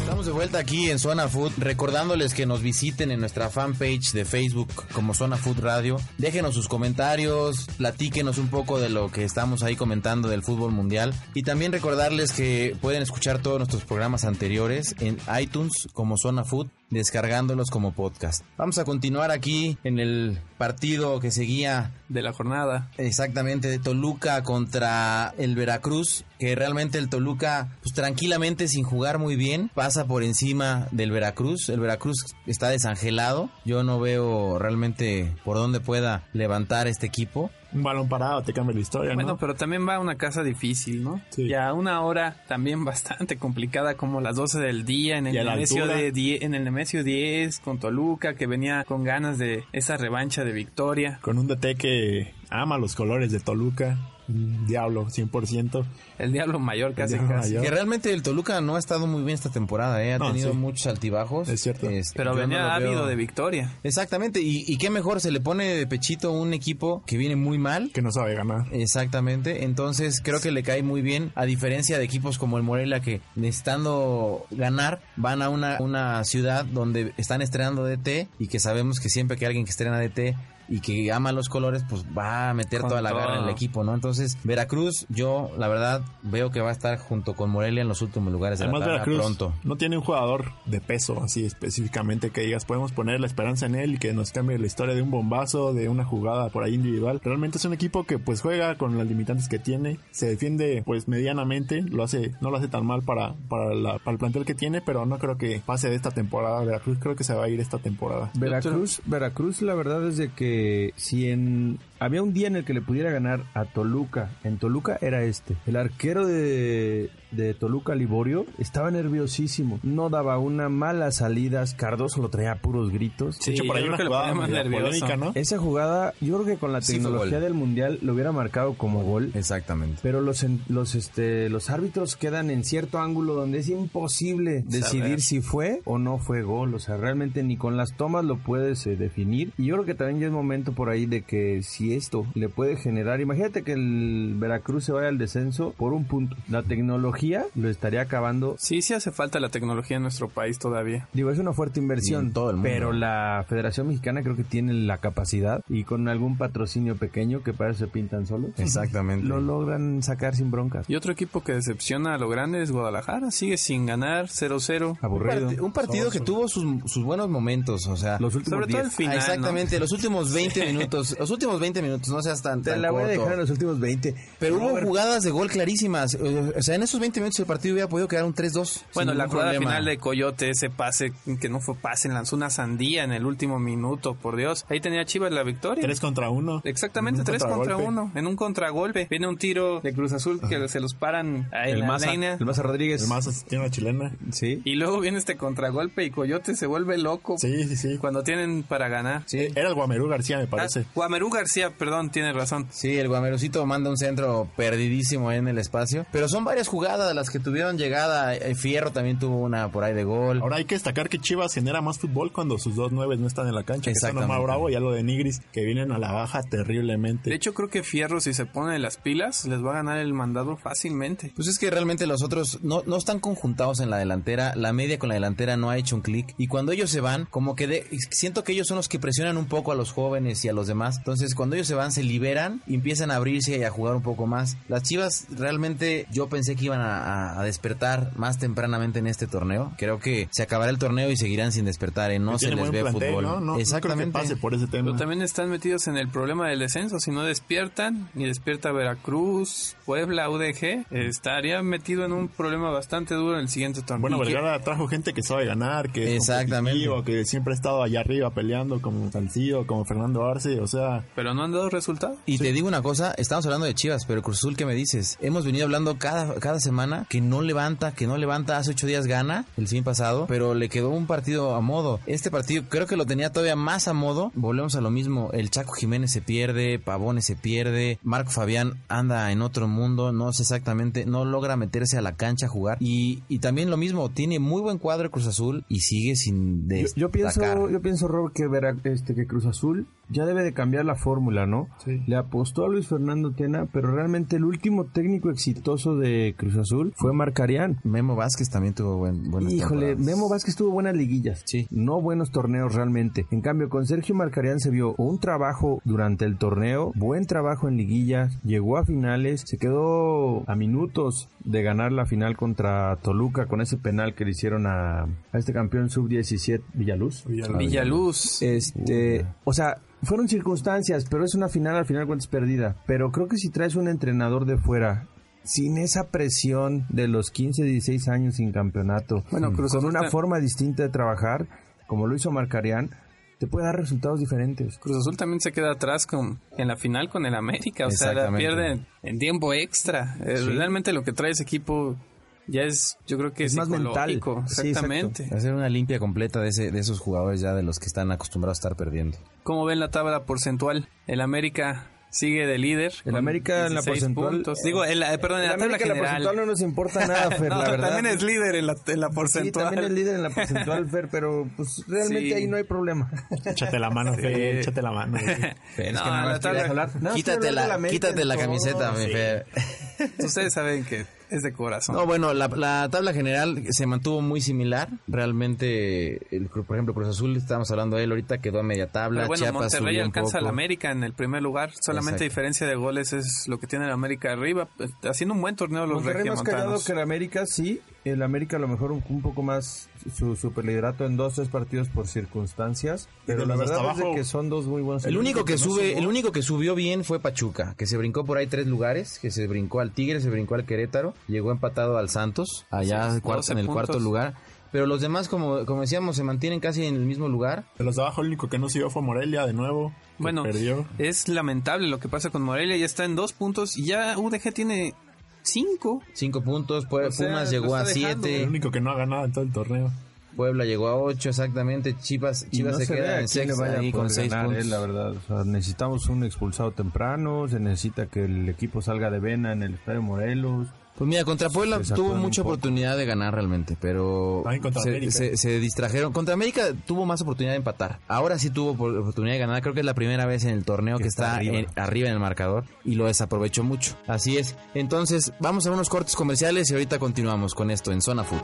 Estamos de vuelta aquí en Zona Food, recordándoles que nos visiten en nuestra fanpage de Facebook como Zona Food Radio. Déjenos sus comentarios, platíquenos un poco de lo que estamos ahí comentando del fútbol mundial. Y también recordarles que pueden escuchar todos nuestros programas anteriores en iTunes como Zona Food descargándolos como podcast. Vamos a continuar aquí en el partido que seguía de la jornada. Exactamente, de Toluca contra el Veracruz, que realmente el Toluca, pues tranquilamente, sin jugar muy bien, pasa por encima del Veracruz. El Veracruz está desangelado. Yo no veo realmente por dónde pueda levantar este equipo un balón parado te cambia la historia, ¿no? Bueno, pero también va a una casa difícil, ¿no? Sí. Y a una hora también bastante complicada como las 12 del día en el altura. de die- en el Nemesio 10 con Toluca que venía con ganas de esa revancha de victoria. Con un DT que ama los colores de Toluca. Un diablo, 100%. El Diablo Mayor casi Diablo casi. Mayor. Que realmente el Toluca no ha estado muy bien esta temporada, ¿eh? ha No, tenido sí. muchos altibajos. Es cierto. Este, Pero venía no ávido veo- de victoria. Exactamente, y, y qué mejor se le pone de pechito un equipo que viene muy mal. Que no sabe ganar. Exactamente, entonces creo que le cae muy bien, a diferencia de equipos como el Morelia que necesitando ganar van a una, una ciudad donde están estrenando DT y que sabemos que siempre que alguien que estrena DT y que ama los colores, pues va a meter Con toda la garra en el equipo, ¿no? Entonces, Veracruz, yo la verdad veo que va a estar junto con Morelia en los últimos lugares de Además, la tabla Veracruz pronto. no tiene un jugador de peso así específicamente que digas, podemos poner la esperanza en él y que nos cambie la historia de un bombazo, de una jugada por ahí individual. Realmente es un equipo que pues juega con las limitantes que tiene, se defiende pues medianamente, lo hace, no lo hace tan mal para, para, la- para el plantel que tiene, pero no creo que pase de esta temporada. Veracruz creo que se va a ir esta temporada. Veracruz, Veracruz, la verdad es de que si en había un día en el que le pudiera ganar a Toluca, en Toluca era este. El arquero de, de Toluca Liborio estaba nerviosísimo, no daba una mala salidas, Cardoso lo traía a puros gritos. Sí, de hecho, por ahí creo que lo más nervioso. ¿no? Esa jugada, yo creo que con la tecnología del mundial lo hubiera marcado como gol. Exactamente. Pero los en- los este los árbitros quedan en cierto ángulo donde es imposible decidir Saber. si fue o no fue gol, o sea, realmente ni con las tomas lo puedes eh, definir. Y yo creo que también ya es momento por ahí de que si esto le puede generar, imagínate que el Veracruz se vaya al descenso por un punto. La tecnología lo estaría acabando. Sí, sí hace falta la tecnología en nuestro país todavía. Digo, es una fuerte inversión, en todo el mundo. pero la Federación Mexicana creo que tiene la capacidad y con algún patrocinio pequeño que para eso se pintan solos, Exactamente. lo logran sacar sin broncas. Y otro equipo que decepciona a lo grande es Guadalajara. Sigue sin ganar, 0-0. Aburrido. Un, partido que tuvo sus, sus buenos momentos, o sea, Los últimos Sobre todo el 10. final, Ah, exactamente, los últimos 20 minutos, los últimos 20 minutos, no seas tan, Te tan la voy a dejar en los últimos 20. Pero hubo jugadas de gol clarísimas, eh, o sea, en esos 20 minutos el partido hubiera podido quedar un 3-2. Bueno, la jugada problema. final de Coyote, ese pase que no fue pase, lanzó una sandía en el último minuto, por Dios. Ahí tenía Chivas la victoria. Tres contra uno. Exactamente, Un tres contra contragolpe. uno. En un contragolpe. Viene un tiro de Cruz Azul que se los paran ahí en el la Maza, línea. el Maza Rodríguez. El más tiene una chilena. Sí. Y luego viene este contragolpe y Coyote se vuelve loco Sí, sí, sí. cuando tienen para ganar. Sí. Era el Guamerú García, me parece. Ah, Guamerú García, perdón, tiene razón. Sí, el Guamerucito manda un centro perdidísimo en el espacio. Pero son varias jugadas las que tuvieron llegada. Eh, Fierro también tuvo una por ahí de gol. Ahora hay que destacar que Chivas genera más fútbol cuando sus dos nueves no están en la cancha. Que están Exactamente. Omar Bravo y algo de Nigris, que vienen a la baja terriblemente. De hecho, creo que Fierro, si se pone las pilas, les va a ganar el mandado fácilmente. Pues es que realmente los otros no, no están conjuntados en la delantera, la media con la delantera no ha hecho un clic y cuando ellos se van, como que de- siento que ellos son los que presionan un poco a los jóvenes y a los demás, entonces cuando ellos se van se liberan y empiezan a abrirse y a jugar un poco más. Las Chivas realmente yo pensé que iban a, a- a despertar más tempranamente en este torneo, creo que se acabará el torneo y seguirán sin despertar, ¿eh? no Que se les ve plantel, fútbol. ¿no? No, no creo que Exactamente. pase por ese tema. Pero también están metidos en el problema del descenso. Si no despiertan, y despierta Veracruz, Puebla, UDG, estaría metido en un problema bastante duro en el siguiente torneo. Bueno, Vergara trajo gente que sabe ganar, que es Exactamente. que siempre ha estado allá arriba peleando, como Salcido, como Fernando Arce, o sea, pero no han dado resultado. Y te digo una cosa, estamos hablando de Chivas, pero Cruz Azul, ¿qué me dices? Hemos venido hablando cada, cada semana que no levanta, que no levanta, hace ocho días gana, el fin pasado, pero le quedó un partido a modo. Este partido creo que lo tenía todavía más a modo. Volvemos a lo mismo, el Chaco Jiménez se pierde, Pavones se pierde, Marco Fabián anda en otro mundo, no sé exactamente, no logra meterse a la cancha a jugar. Y, y también lo mismo, tiene muy buen cuadro Cruz Azul y sigue sin Yo, destacar. yo pienso, yo pienso, Rob, que, Vera- este, que Cruz Azul ya debe de cambiar la fórmula, ¿no? Sí. Le apostó a Luis Fernando Tena, pero realmente el último técnico exitoso de Cruz Azul fue Marcarián. Memo Vázquez también tuvo buen, buenas Híjole, temporadas. Memo Vázquez tuvo buenas liguillas. Sí. No buenos torneos realmente. En cambio, con Sergio Marcarián se vio un trabajo durante el torneo, buen trabajo en liguillas, llegó a finales, se quedó a minutos de ganar la final contra Toluca con ese penal que le hicieron a, a este campeón sub-17 Villaluz. Villaluz. Villaluz. Este, o sea, fueron circunstancias, pero es una final al final cuentas perdida. Pero creo que si traes un entrenador de fuera sin esa presión de los 15, 16 años sin campeonato, Bueno, Cruz con Azul una forma distinta de trabajar, como lo hizo Marcarián, te puede dar resultados diferentes. Cruz Azul también se queda atrás con en la final con el América, o sea, la Exactamente. pierde en tiempo extra. Eh, Realmente lo que trae ese equipo ya es, yo creo que Es más mental. psicológico, Sí, exactamente. Hacer una limpia completa de, ese, de esos jugadores ya de los que están acostumbrados a estar perdiendo. ¿Cómo ven la tabla porcentual? El América sigue de líder. El América en la 16 porcentual- puntos. Digo, en la- eh, perdón, en la tabla América la general. porcentual no nos importa nada, Fer, No, la verdad. También es líder en la, en la Sí, porcentual. también es líder en la porcentual, Fer, pero pues realmente Sí. ahí no hay problema. Échate la mano, Fe, échate la mano. güey. No, la tabla- Nada más quítate quiero hablar de la, la América quítate la todo, camiseta, mi sí. Fer. Ustedes saben que es de corazón. No, bueno, la, la tabla general se mantuvo muy similar. Realmente, el, por ejemplo, Cruz Azul, estábamos hablando de él ahorita, quedó a media tabla. Pero bueno, Chiapas Monterrey alcanza al. América en el primer lugar. Solamente Exacto. diferencia de goles es lo que tiene el América arriba. pues, Haciendo un buen torneo los Monterrey más callado que el América, sí. El América a lo mejor un, un poco más su superliderato en dos, tres partidos por circunstancias. Pero la los de verdad es de que son dos muy buenos. El único que sube, el único que subió bien fue Pachuca, que se brincó por ahí tres lugares, que se brincó al Tigre, se brincó al Querétaro, llegó empatado al Santos, allá Sí, cuarto- 12 en el cuarto puntos. lugar. Pero los demás, como, como decíamos, se mantienen casi en el mismo lugar. De los de abajo, el único que no siguió fue Morelia, de nuevo. Bueno, Perdió. es lamentable lo que pasa con Morelia. Ya está en dos puntos y ya UDG tiene cinco. Cinco puntos, Pue- O sea, Pumas llegó a dejando. siete, El único que no ha ganado en todo el torneo. Puebla llegó a ocho exactamente, Chivas, Chivas no se, queda en vaya ahí con seis ganar, puntos. eh, la verdad. O sea, necesitamos un expulsado temprano, se necesita que el equipo salga de vena en el Estadio Morelos. Pues mira, contra Puebla tuvo mucha oportunidad de ganar realmente, pero se, América. se- se distrajeron. Contra América tuvo más oportunidad de empatar. Ahora sí tuvo por- oportunidad de ganar. Creo que es la primera vez en el torneo que, está, arriba. en- arriba en el marcador y lo desaprovechó mucho. Así es. Entonces, vamos a unos cortes comerciales y ahorita continuamos con esto en Zona Food.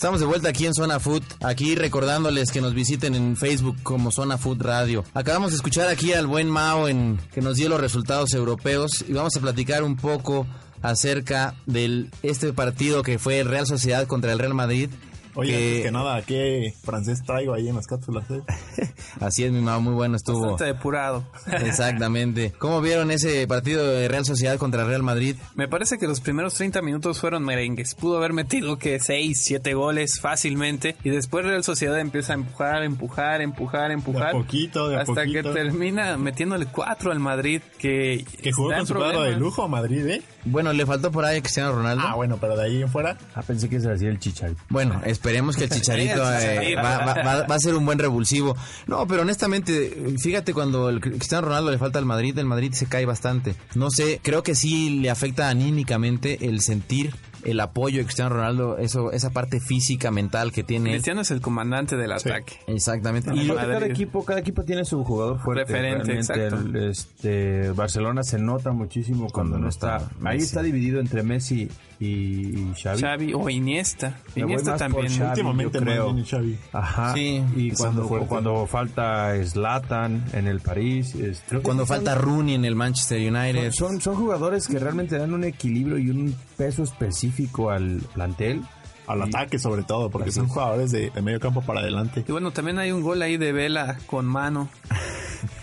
Estamos de vuelta aquí en Zona Food, aquí recordándoles que nos visiten en Facebook como Zona Food Radio. Acabamos de escuchar aquí al buen Mao en que nos dio los resultados europeos y vamos a platicar un poco acerca del este partido que fue Real Sociedad contra el Real Madrid. Oye, que- antes que nada, ¿qué francés traigo ahí en las cápsulas? eh? Así es, mi Mao, muy bueno estuvo. Bastante depurado. Exactamente. ¿Cómo vieron ese partido de Real Sociedad contra Real Madrid? Me parece que los primeros 30 minutos fueron merengues. Pudo haber metido que 6, 7 goles fácilmente. Y después Real Sociedad empieza a empujar, empujar, empujar, empujar. De a poquito, de a hasta que termina metiéndole 4 al Madrid. Que, Que jugó está con en su cuadro de lujo Madrid, ¿eh? Bueno, le faltó por ahí Cristiano Ronaldo. Ah, bueno, pero de ahí en fuera. Ah, pensé que se hacía el chicharito. Bueno, esperemos que el Chicharito, El eh, Chicharito. va, va- va- va a ser un buen revulsivo. No, pero honestamente, fíjate cuando el Cristiano Ronaldo le falta al Madrid, el Madrid se cae bastante. No sé, creo que sí le afecta anímicamente el sentir el apoyo de Cristiano Ronaldo, eso, esa parte física, mental que tiene. Cristiano es el comandante del Sí. ataque. Exactamente. Y cada equipo, cada equipo tiene su jugador fuerte. Referente, exacto. el, este, Barcelona se nota muchísimo cuando, no está. Ahí está dividido entre Messi y, y Xavi. Xavi o Iniesta. Iniesta también. Xavi. Últimamente yo creo. Xavi. Ajá. Sí, y cuando, cuando falta Zlatan en el París. es- creo que cuando son- falta Rooney en el Manchester United. Son, son jugadores que realmente dan un equilibrio y un peso específico al plantel. Al ataque sobre todo, porque Así son es. jugadores de, de medio campo para adelante. Y bueno, también hay un gol ahí de Vela con mano.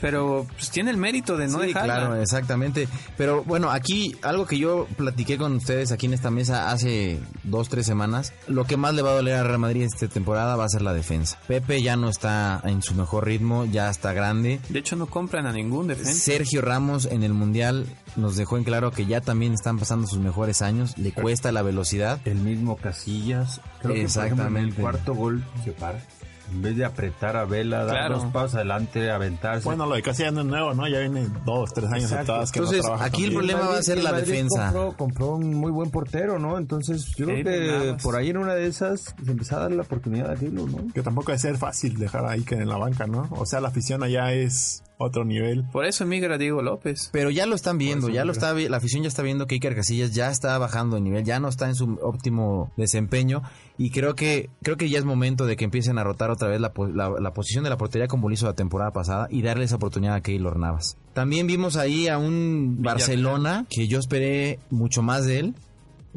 Pero pues, tiene el mérito de no sí, dejarla. claro, exactamente. Pero bueno, aquí algo que yo platiqué con ustedes aquí en esta mesa hace dos, tres semanas, lo que más le va a doler a Real Madrid esta temporada va a ser la defensa. Pepe ya no está en su mejor ritmo, ya está grande. De hecho, no compran a ningún defensa. Sergio Ramos en el Mundial nos dejó en claro que ya también están pasando sus mejores años, le cuesta la velocidad. El mismo Casillas. Creo que por ejemplo, en el Exactamente. cuarto gol se para. En vez de apretar a Vela, dar Claro. dos pasos adelante, aventarse. Bueno, lo de Casillas no es nuevo, ¿no? Ya viene dos, tres años Exacto. atrás que Entonces, no trabaja aquí el problema va a ser la Madrid defensa. Compró, compró un muy buen portero, ¿no? Entonces yo Sí, creo que por ahí en una de esas se empezó a darle la oportunidad a Keylor, ¿no? Que tampoco debe ser fácil dejar ahí que en la banca, ¿no? O sea, la afición allá es otro nivel. Por eso emigra Diego López. Pero ya lo están viendo, ya lo está vi- la afición ya está viendo que Iker Casillas ya está bajando de nivel, ya no está en su óptimo desempeño y creo que creo que ya es momento de que empiecen a rotar otra vez la, po- la- la posición de la portería como lo hizo la temporada pasada y darle esa oportunidad a Keylor Navas. También vimos ahí a un Barcelona que yo esperé mucho más de él.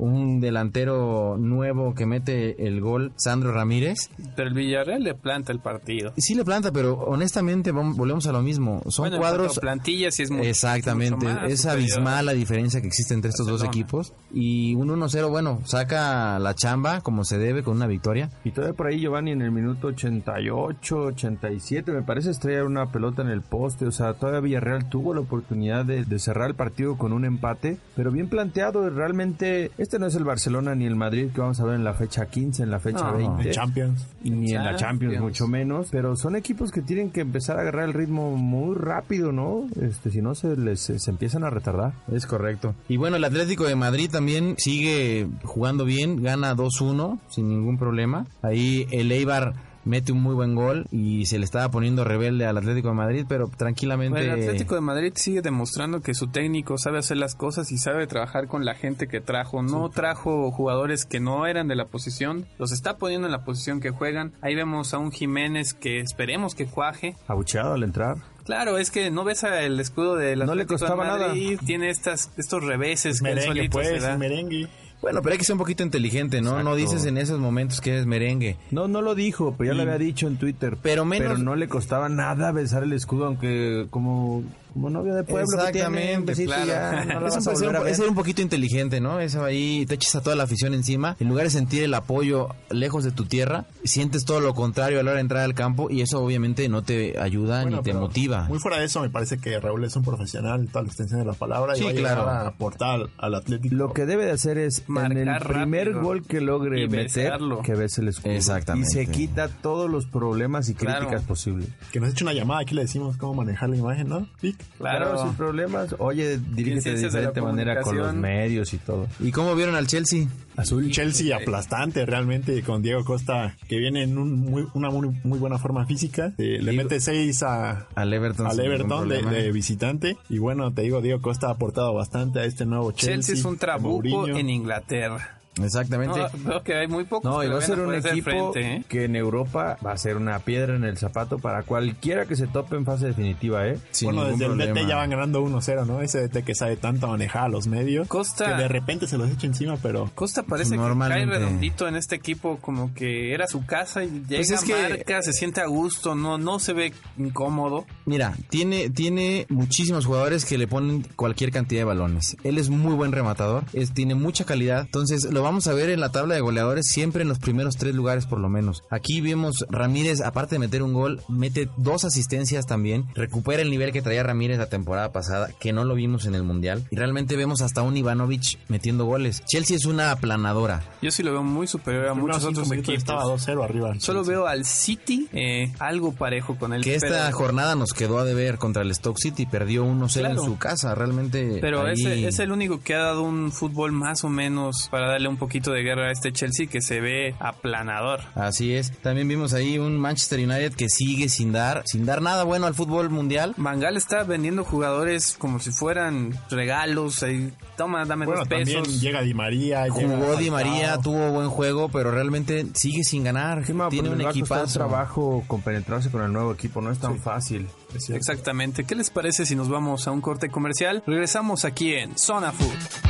Un delantero nuevo que mete el gol, Sandro Ramírez. Pero el Villarreal le planta el partido. Sí le planta, pero honestamente volvemos a lo mismo. Son Bueno, cuadros plantillas sí es mucho- Exactamente, mucho más es superior. abismal la diferencia que existe entre estos dos Barcelona. equipos. Y un 1-0, bueno, saca la chamba como se debe con una victoria. Y todavía por ahí Giovanni en el minuto 88, 87, me parece estrellar una pelota en el poste. O sea, todavía Villarreal tuvo la oportunidad de, de cerrar el partido con un empate, pero bien planteado. Realmente, este no es el Barcelona ni el Madrid que vamos a ver en la fecha 15, en la fecha No, 20. En Champions. y ni en la Champions Champions. mucho menos, pero son equipos que tienen que empezar a agarrar el ritmo muy rápido, ¿no? Este, si no se les se, se empiezan a retardar. Es correcto. Y bueno, el Atlético de Madrid también sigue jugando bien, gana 2-1 sin ningún problema. Ahí el Eibar mete un muy buen gol y se le estaba poniendo rebelde al Atlético de Madrid, pero tranquilamente... Bueno, el Atlético de Madrid sigue demostrando que su técnico sabe hacer las cosas y sabe trabajar con la gente que trajo. No trajo jugadores que no eran de la posición, los está poniendo en la posición que juegan. Ahí vemos a un Jiménez que esperemos que cuaje. Abucheado al entrar. Claro, es que no ves el escudo del No le Atlético de costaba nada. Madrid, Tiene estas, estos reveses que Merengue, solito se pues, da. merengue. Bueno, pero hay que ser un poquito inteligente, ¿no? No dices en esos momentos que eres merengue. No, no lo dijo, pero ya lo había dicho en Twitter. Pero menos- Pero no le costaba nada besar el escudo, aunque como, como novia de pueblo que tiene, un Exactamente, besito claro. ya, no la Es, vas un- es ser un, es ser un poquito inteligente, ¿no? Eso ahí te echas a toda la afición encima. En lugar de sentir el apoyo lejos de tu tierra, sientes todo lo contrario a la hora de entrar al campo y eso obviamente no te ayuda Bueno, ni te motiva. Muy fuera de eso, me parece que Raúl es un profesional, toda la extensión de la palabra, Sí, y va claro. a aportar al, Atlético. Lo que debe de hacer es Marcar en el primer rápido gol que logre meter que bese el escudo. Exactamente. Y se quita todos los problemas y Claro. críticas posibles. Que nos eche una llamada, aquí le decimos cómo manejar la imagen, ¿no? Vic? Claro, sin problemas. Oye, dirígete de diferente manera con los medios y todo. ¿Y cómo vieron al Chelsea? Azul. Chelsea aplastante realmente con Diego Costa, que viene en un muy- una muy, muy buena forma física. Eh, le mete 6 a, Al Everton. al Everton de, visitante. Y bueno, te digo, Diego Costa ha aportado bastante a este nuevo Chelsea. Chelsea es un trabuco Mourinho. en Inglaterra. Exactamente. No, veo que hay muy pocos No, que y va a ser un hacer equipo frente, ¿eh? que en Europa va a ser una piedra en el zapato para cualquiera que se tope en fase definitiva, ¿eh? Sin bueno, desde el. DT ya van ganando 1-0, ¿no? Ese DT que sabe tanto manejar a los medios. Costa- Que de repente se los echa encima, pero Costa parece que Normalmente. cae redondito en este equipo como que era su casa y llega, Pues es que- marca, se siente a gusto, no, no se ve incómodo. Mira, tiene, tiene muchísimos jugadores que le ponen cualquier cantidad de balones. Él es muy buen rematador, es, tiene mucha calidad. Entonces lo vamos a ver en la tabla de goleadores siempre en los primeros tres lugares por lo menos. Aquí vemos Ramírez, aparte de meter un gol, mete dos asistencias también. Recupera el nivel que traía Ramírez la temporada pasada, que no lo vimos en el Mundial. Y realmente vemos hasta un Ivanovic metiendo goles. Chelsea es una aplanadora. Yo sí lo veo muy superior a muchos otros equipos. estaba 2-0 arriba. Solo Chelsea. veo al City eh, algo parejo con él. Que esta pero- jornada nos quedó a deber contra el Stoke City. Perdió 1-0 Claro. en su casa. Realmente. Pero ahí- ese es el único que ha dado un fútbol más o menos para darle un poquito de guerra a este Chelsea que se ve aplanador. Así es. También vimos ahí un Manchester United que sigue sin dar, sin dar nada bueno al fútbol mundial. Mangal está vendiendo jugadores como si fueran regalos. ahí, toma, dame Bueno, dos también pesos. llega Di María. llega Jugó Di. María, tuvo buen juego, pero realmente sigue sin ganar. Sí, Tiene pero un equipazo. trabajo compenetrarse con el nuevo equipo, no es tan fácil. Es. Exactamente. ¿Qué les parece si nos vamos a un corte comercial? Regresamos aquí en Zona Food.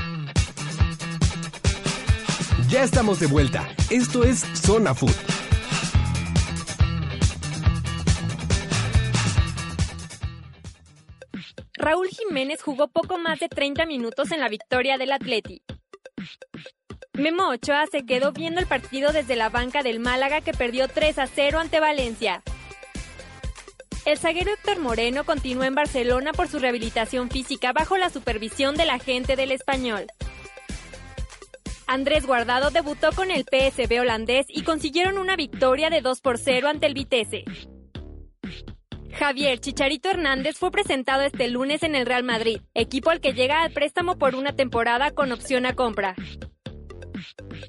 Ya estamos de vuelta. Esto es Zona Food. Raúl Jiménez jugó poco más de 30 minutos en la victoria del Atleti. Memo Ochoa se quedó viendo el partido desde la banca del Málaga que perdió 3 a 0 ante Valencia. El zaguero Héctor Moreno continúa en Barcelona por su rehabilitación física bajo la supervisión del agente del español. Andrés Guardado debutó con el PSV holandés y consiguieron una victoria de 2 por 0 ante el Vitesse. Javier Chicharito Hernández fue presentado este lunes en el Real Madrid, equipo al que llega al préstamo por una temporada con opción a compra.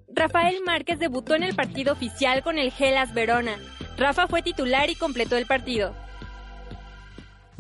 Rafael Márquez debutó en el partido oficial con el Gelas Verona. Rafa fue titular y completó el partido.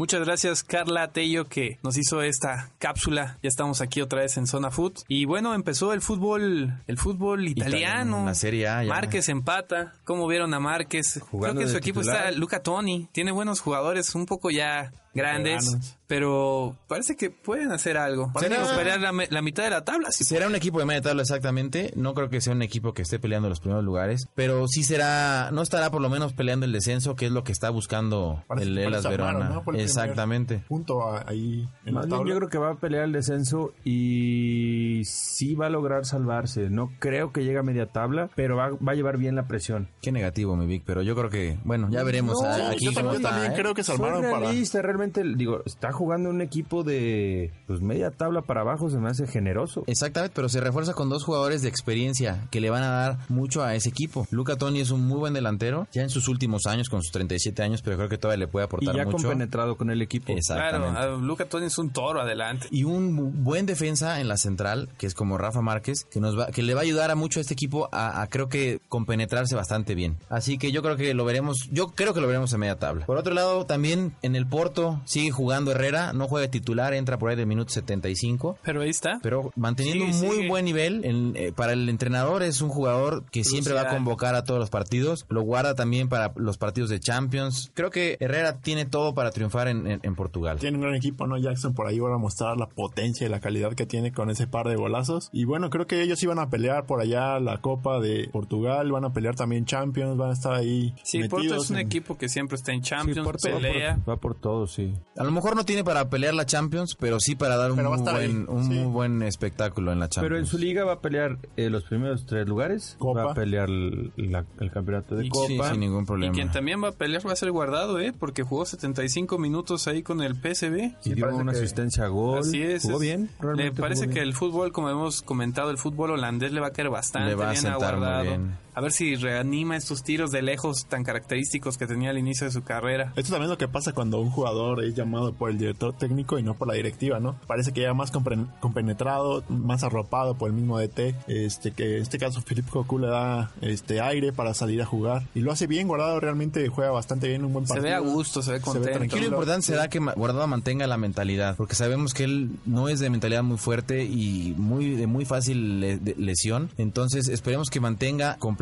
Muchas gracias Carla Tello que nos hizo esta cápsula. Ya estamos aquí otra vez en Zona Food. Y bueno, empezó el fútbol, el fútbol italiano. La Serie A. ya. Márquez empata. ¿Cómo vieron a Márquez? Jugando Creo que su equipo titular. está Luca Toni. Tiene buenos jugadores, un poco ya grandes, pero parece que pueden hacer algo. Pueden ¿Será- pelear la, mitad de la tabla. Será un equipo de media tabla exactamente. No creo que sea un equipo que esté peleando los primeros lugares. Pero sí será, no estará por lo menos peleando el descenso, que es lo que está buscando Parece- el Elas Verona. Exactamente. Punto a- ahí en Más la bien tabla. yo creo que va a pelear el descenso y sí va a lograr salvarse. No creo que llegue a media tabla, pero va, va a llevar bien la presión. Qué negativo, mi Vic. Pero yo creo que, bueno, ya veremos No, aquí yo cómo también, está. también ¿eh? creo que armaron para... realista, realmente, digo, está jugando un equipo de pues media tabla para abajo, se me hace generoso. Exactamente, pero se refuerza con dos jugadores de experiencia que le van a dar mucho a ese equipo. Luca Toni es un muy buen delantero, ya en sus últimos años, con sus 37 años, pero creo que todavía le puede Y aportar ya mucho. compenetrado con el equipo. Exactamente. Claro, a Luca Toni es un toro adelante. y un bu- buen defensa en la central, que es como Rafa Márquez, que nos va, que le va a ayudar a mucho a este equipo a, a creo que compenetrarse bastante bien. Así que yo creo que lo veremos, yo creo que lo veremos en media tabla. Por otro lado, también en el Porto sigue jugando Herrera, no juega titular, entra por ahí del minuto 75. Pero ahí está. Pero manteniendo un muy buen nivel, en- eh, para el entrenador es un jugador que siempre va a convocar a todos los partidos, lo guarda también para los partidos de Champions. Creo que Herrera tiene todo para triunfar en, en- en Portugal. Tiene un gran equipo, ¿no? Jackson por ahí va a mostrar la potencia y la calidad que tiene con ese par de golazos. Y bueno, creo que ellos iban a pelear por allá la Copa de Portugal, van a pelear también Champions, van a estar ahí. Sí, metidos Porto es un en- equipo que siempre está en Sí, Champions, Porto va pelea. por, va por todo, sí. A lo mejor no tiene para pelear la Champions, pero sí para dar un, a muy buen, un sí. muy buen espectáculo en la Champions. Pero en su liga va a pelear eh, los primeros tres lugares. Copa. Va a pelear el, la- el campeonato de Y- Copa. Sí, sin ningún Y problema. quien también va a pelear va a ser guardado, ¿eh? Porque jugó 75 minutos ahí con el PSV. y dio una que- asistencia a gol. Así es. Jugó es- bien. Le realmente parece jugó que bien. el fútbol, como hemos comentado, el fútbol holandés le va a caer bastante Le va a bien a sentar muy guardado. bien. A ver si reanima estos tiros de lejos tan característicos que tenía al inicio de su carrera. Esto también es lo que pasa cuando un jugador es llamado por el director técnico y no por la directiva, ¿no? Parece que ya más compenetrado, más arropado por el mismo DT, este que en este caso Philip Cocu le da este aire para salir a jugar y lo hace bien, Guardado realmente juega bastante bien, un buen Se partido. ve a gusto, se ve contento. Aquí lo tranquilo. importante será que Guardado mantenga la mentalidad, porque sabemos que él no es de mentalidad muy fuerte y muy de muy fácil lesión. Entonces esperemos que mantenga completamente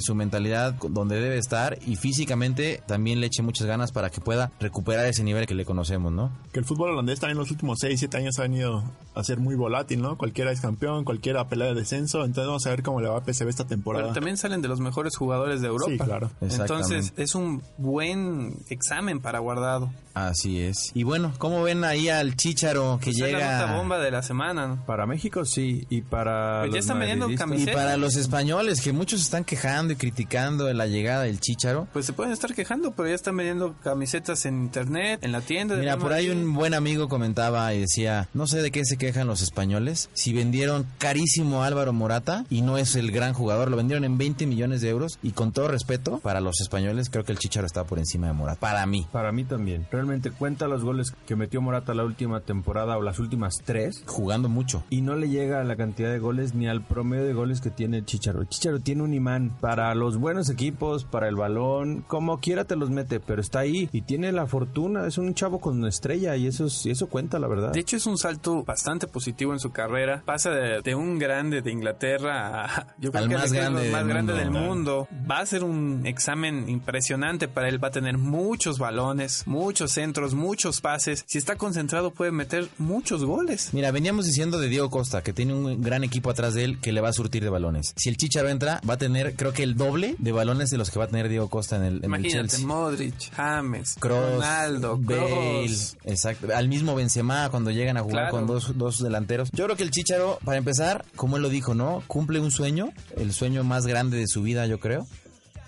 su mentalidad donde debe estar y físicamente también le eche muchas ganas para que pueda recuperar ese nivel que le conocemos, ¿no? Que el fútbol holandés también en los últimos 6, 7 años ha venido a ser muy volátil, ¿no? Cualquiera es campeón, cualquiera pelea de descenso, entonces vamos a ver cómo le va a PSV esta temporada. Pero también salen de los mejores jugadores de Europa. Sí, claro. Entonces es un buen examen para guardado. Así es. Y bueno, ¿cómo ven ahí al Chícharo que Pues es la llega? nota bomba de la semana. ¿no? Para México sí, y para Pues ya los están vendiendo madridistas- Y camisetas. para los españoles, que muchos están quejando y criticando de la llegada del Chícharo. Pues se pueden estar quejando, pero ya están vendiendo camisetas en internet, en la tienda. Mira, por ahí un buen amigo comentaba y decía, no sé de qué se quejan los españoles, si vendieron carísimo a Álvaro Morata y no es el gran jugador, lo vendieron en 20 millones de euros y con todo respeto para los españoles, creo que el Chicharo está por encima de Morata, para mí. Para mí también. Realmente cuenta los goles que metió Morata la última temporada o las últimas tres. Jugando mucho. Y no le llega a la cantidad de goles ni al promedio de goles que tiene el Chicharo. El Chicharo tiene un imán para los buenos equipos, para el balón, como quiera te los mete, pero está ahí y tiene la fortuna. Es un chavo con una estrella y eso, es- y eso cuenta, la verdad. De hecho, es un salto bastante positivo en su carrera. Pasa de, de un grande de Inglaterra a yo creo Al que más el grande más del grande mundo. del mundo. Va a ser un examen impresionante para él. Va a tener muchos balones, muchos centros, muchos pases. Si está concentrado, puede meter muchos goles. Mira, veníamos diciendo de Diego Costa, que tiene un gran equipo atrás de él que le va a surtir de balones. Si el Chicharo entra, va a tener, creo que el doble de balones de los que va a tener Diego Costa en el, en el Imagínate, Chelsea. Modric, James, Ronaldo, Bale, exacto, al mismo Benzema cuando llegan a jugar Claro. con dos, dos delanteros. Yo creo que el Chicharo, para empezar, como él lo dijo, ¿no? Cumple un sueño, el sueño más grande de su vida, yo creo.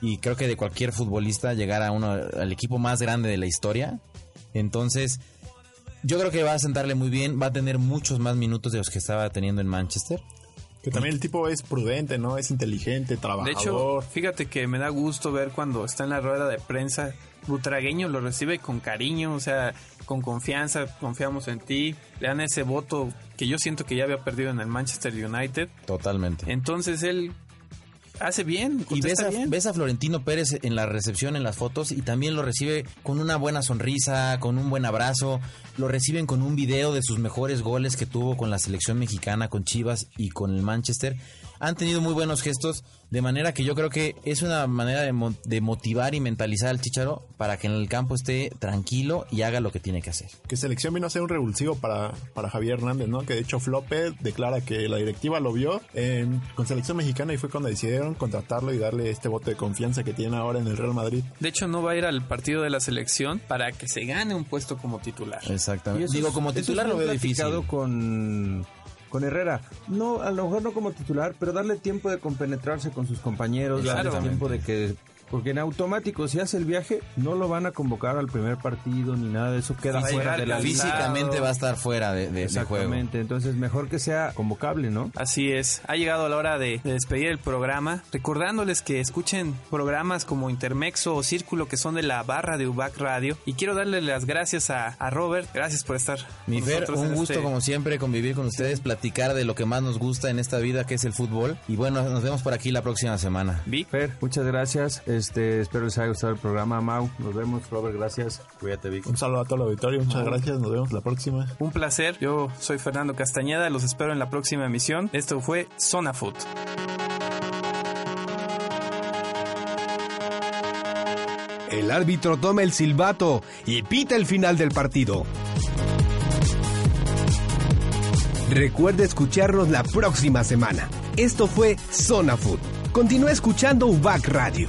Y creo que de cualquier futbolista llegar a uno al equipo más grande de la historia. Entonces, yo creo que va a sentarle muy bien, va a tener muchos más minutos de los que estaba teniendo en Manchester. Que también el tipo es prudente, ¿no? Es inteligente, trabajador. De hecho, fíjate que me da gusto ver cuando está en la rueda de prensa, Butragueño lo recibe con cariño, o sea, con confianza, confiamos en ti, le dan ese voto que yo siento que ya había perdido en el Manchester United. Totalmente. Entonces él hace bien, Y ves a, bien. ves a Florentino Pérez en la recepción, en las fotos, y también lo recibe con una buena sonrisa, con un buen abrazo. Lo reciben con un video de sus mejores goles que tuvo con la selección mexicana, con Chivas y con el Manchester. Han tenido muy buenos gestos, de manera que yo creo que es una manera de, mo- de motivar y mentalizar al Chicharo para que en el campo esté tranquilo y haga lo que tiene que hacer. Que selección vino a ser un revulsivo para, para Javier Hernández, ¿no? Que de hecho Flope declara que la directiva lo vio eh, con selección mexicana y fue cuando decidieron contratarlo y darle este voto de confianza que tiene ahora en el Real Madrid. De hecho, no va a ir al partido de la selección para que se gane un puesto como titular. Y Exactamente. Digo, como titular es lo veo difícil. con con Herrera. No, a lo mejor no como titular, pero darle tiempo de compenetrarse con sus compañeros, darle tiempo de que porque en automático si hace el viaje no lo van a convocar al primer partido ni nada de eso queda fuera de la. Físicamente va a estar fuera de, de- de juego. Exactamente, entonces mejor que sea convocable, ¿no? Así es, ha llegado la hora de, de despedir el programa, recordándoles que escuchen programas como Intermexo o Círculo que son de la barra de UBAC Radio. Y quiero darle las gracias a, a Robert, gracias por estar. Mi con Fer, un gusto este- como siempre convivir con ustedes, platicar de lo que más nos gusta en esta vida que es el fútbol. Y bueno, nos vemos por aquí la próxima semana. Vic, Fer, muchas gracias. Este, espero les haya gustado el programa, Mau. Nos vemos, Robert, gracias. Cuídate, Vic. Un saludo a todo el auditorio, muchas gracias, nos vemos la próxima. un placer. Yo soy Fernando Castañeda, los espero en la próxima emisión. Esto fue Zona Food. El árbitro toma el silbato y pita el final del partido. Recuerda escucharnos la próxima semana. Esto fue Zona Food. Continúa escuchando UBAC Radio.